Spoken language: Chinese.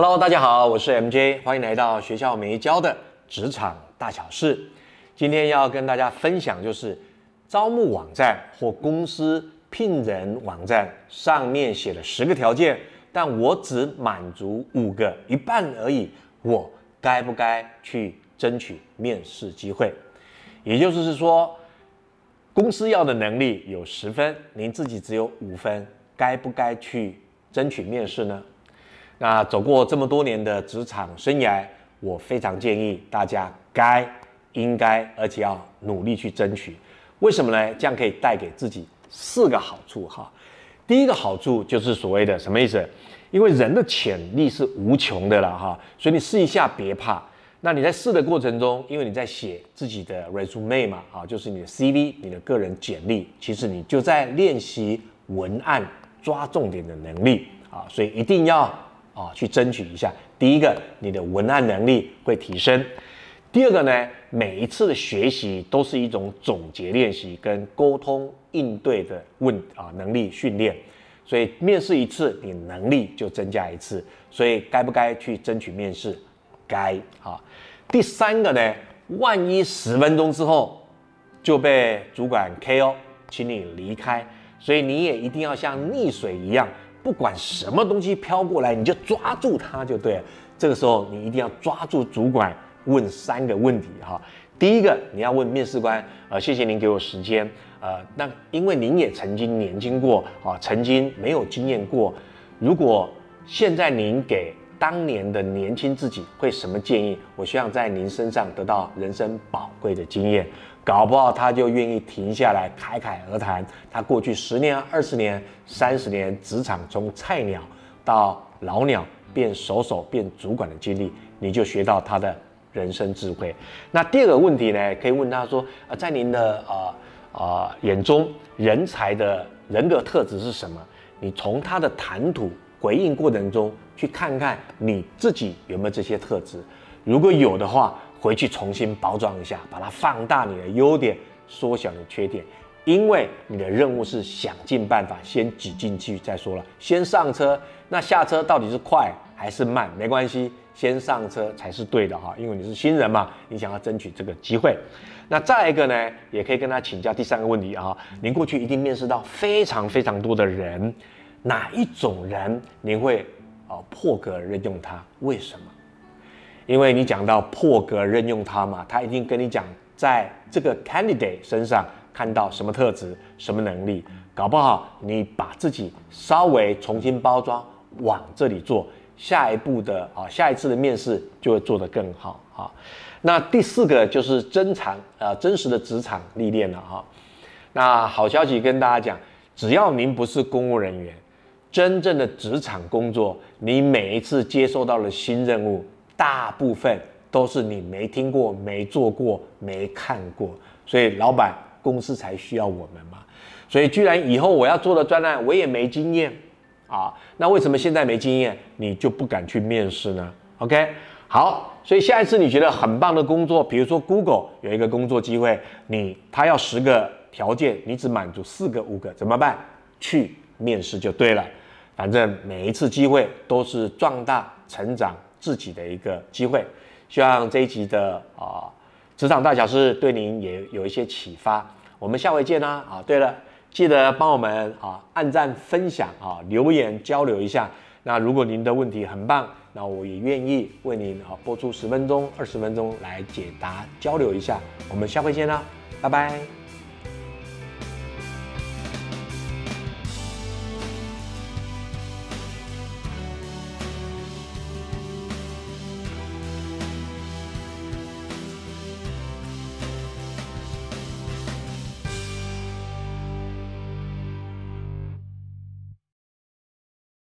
Hello，大家好，我是 MJ，欢迎来到学校没教的职场大小事。今天要跟大家分享，就是招募网站或公司聘人网站上面写了十个条件，但我只满足五个，一半而已。我该不该去争取面试机会？也就是说，公司要的能力有十分，您自己只有五分，该不该去争取面试呢？那走过这么多年的职场生涯，我非常建议大家该、应该，而且要努力去争取。为什么呢？这样可以带给自己四个好处哈。第一个好处就是所谓的什么意思？因为人的潜力是无穷的了哈，所以你试一下别怕。那你在试的过程中，因为你在写自己的 resume 嘛，啊，就是你的 CV，你的个人简历，其实你就在练习文案抓重点的能力啊，所以一定要。啊，去争取一下。第一个，你的文案能力会提升；第二个呢，每一次的学习都是一种总结练习跟沟通应对的问啊能力训练。所以面试一次，你能力就增加一次。所以该不该去争取面试？该啊。第三个呢，万一十分钟之后就被主管 KO，请你离开。所以你也一定要像溺水一样。不管什么东西飘过来，你就抓住它就对了。这个时候你一定要抓住主管，问三个问题哈。第一个，你要问面试官，呃，谢谢您给我时间，呃，那因为您也曾经年轻过啊，曾经没有经验过。如果现在您给当年的年轻自己会什么建议？我希望在您身上得到人生宝贵的经验。搞不好他就愿意停下来侃侃而谈，他过去十年、二十年、三十年职场从菜鸟到老鸟变手手变主管的经历，你就学到他的人生智慧。那第二个问题呢，可以问他说：啊，在您的啊啊眼中，人才的人格特质是什么？你从他的谈吐回应过程中去看看你自己有没有这些特质，如果有的话。回去重新包装一下，把它放大你的优点，缩小你的缺点，因为你的任务是想尽办法先挤进去再说了，先上车，那下车到底是快还是慢？没关系，先上车才是对的哈，因为你是新人嘛，你想要争取这个机会。那再一个呢，也可以跟他请教第三个问题啊，您过去一定面试到非常非常多的人，哪一种人您会啊破格任用他？为什么？因为你讲到破格任用他嘛，他一定跟你讲，在这个 candidate 身上看到什么特质、什么能力，搞不好你把自己稍微重新包装，往这里做，下一步的啊，下一次的面试就会做得更好啊。那第四个就是真场呃真实的职场历练了哈。那好消息跟大家讲，只要您不是公务人员，真正的职场工作，你每一次接收到了新任务。大部分都是你没听过、没做过、没看过，所以老板公司才需要我们嘛。所以居然以后我要做的专案我也没经验啊，那为什么现在没经验你就不敢去面试呢？OK，好，所以下一次你觉得很棒的工作，比如说 Google 有一个工作机会，你他要十个条件，你只满足四个、五个，怎么办？去面试就对了。反正每一次机会都是壮大成长。自己的一个机会，希望这一集的啊职场大小事对您也有一些启发。我们下回见啦！啊，对了，记得帮我们啊按赞、分享啊留言交流一下。那如果您的问题很棒，那我也愿意为您啊播出十分钟、二十分钟来解答交流一下。我们下回见啦，拜拜。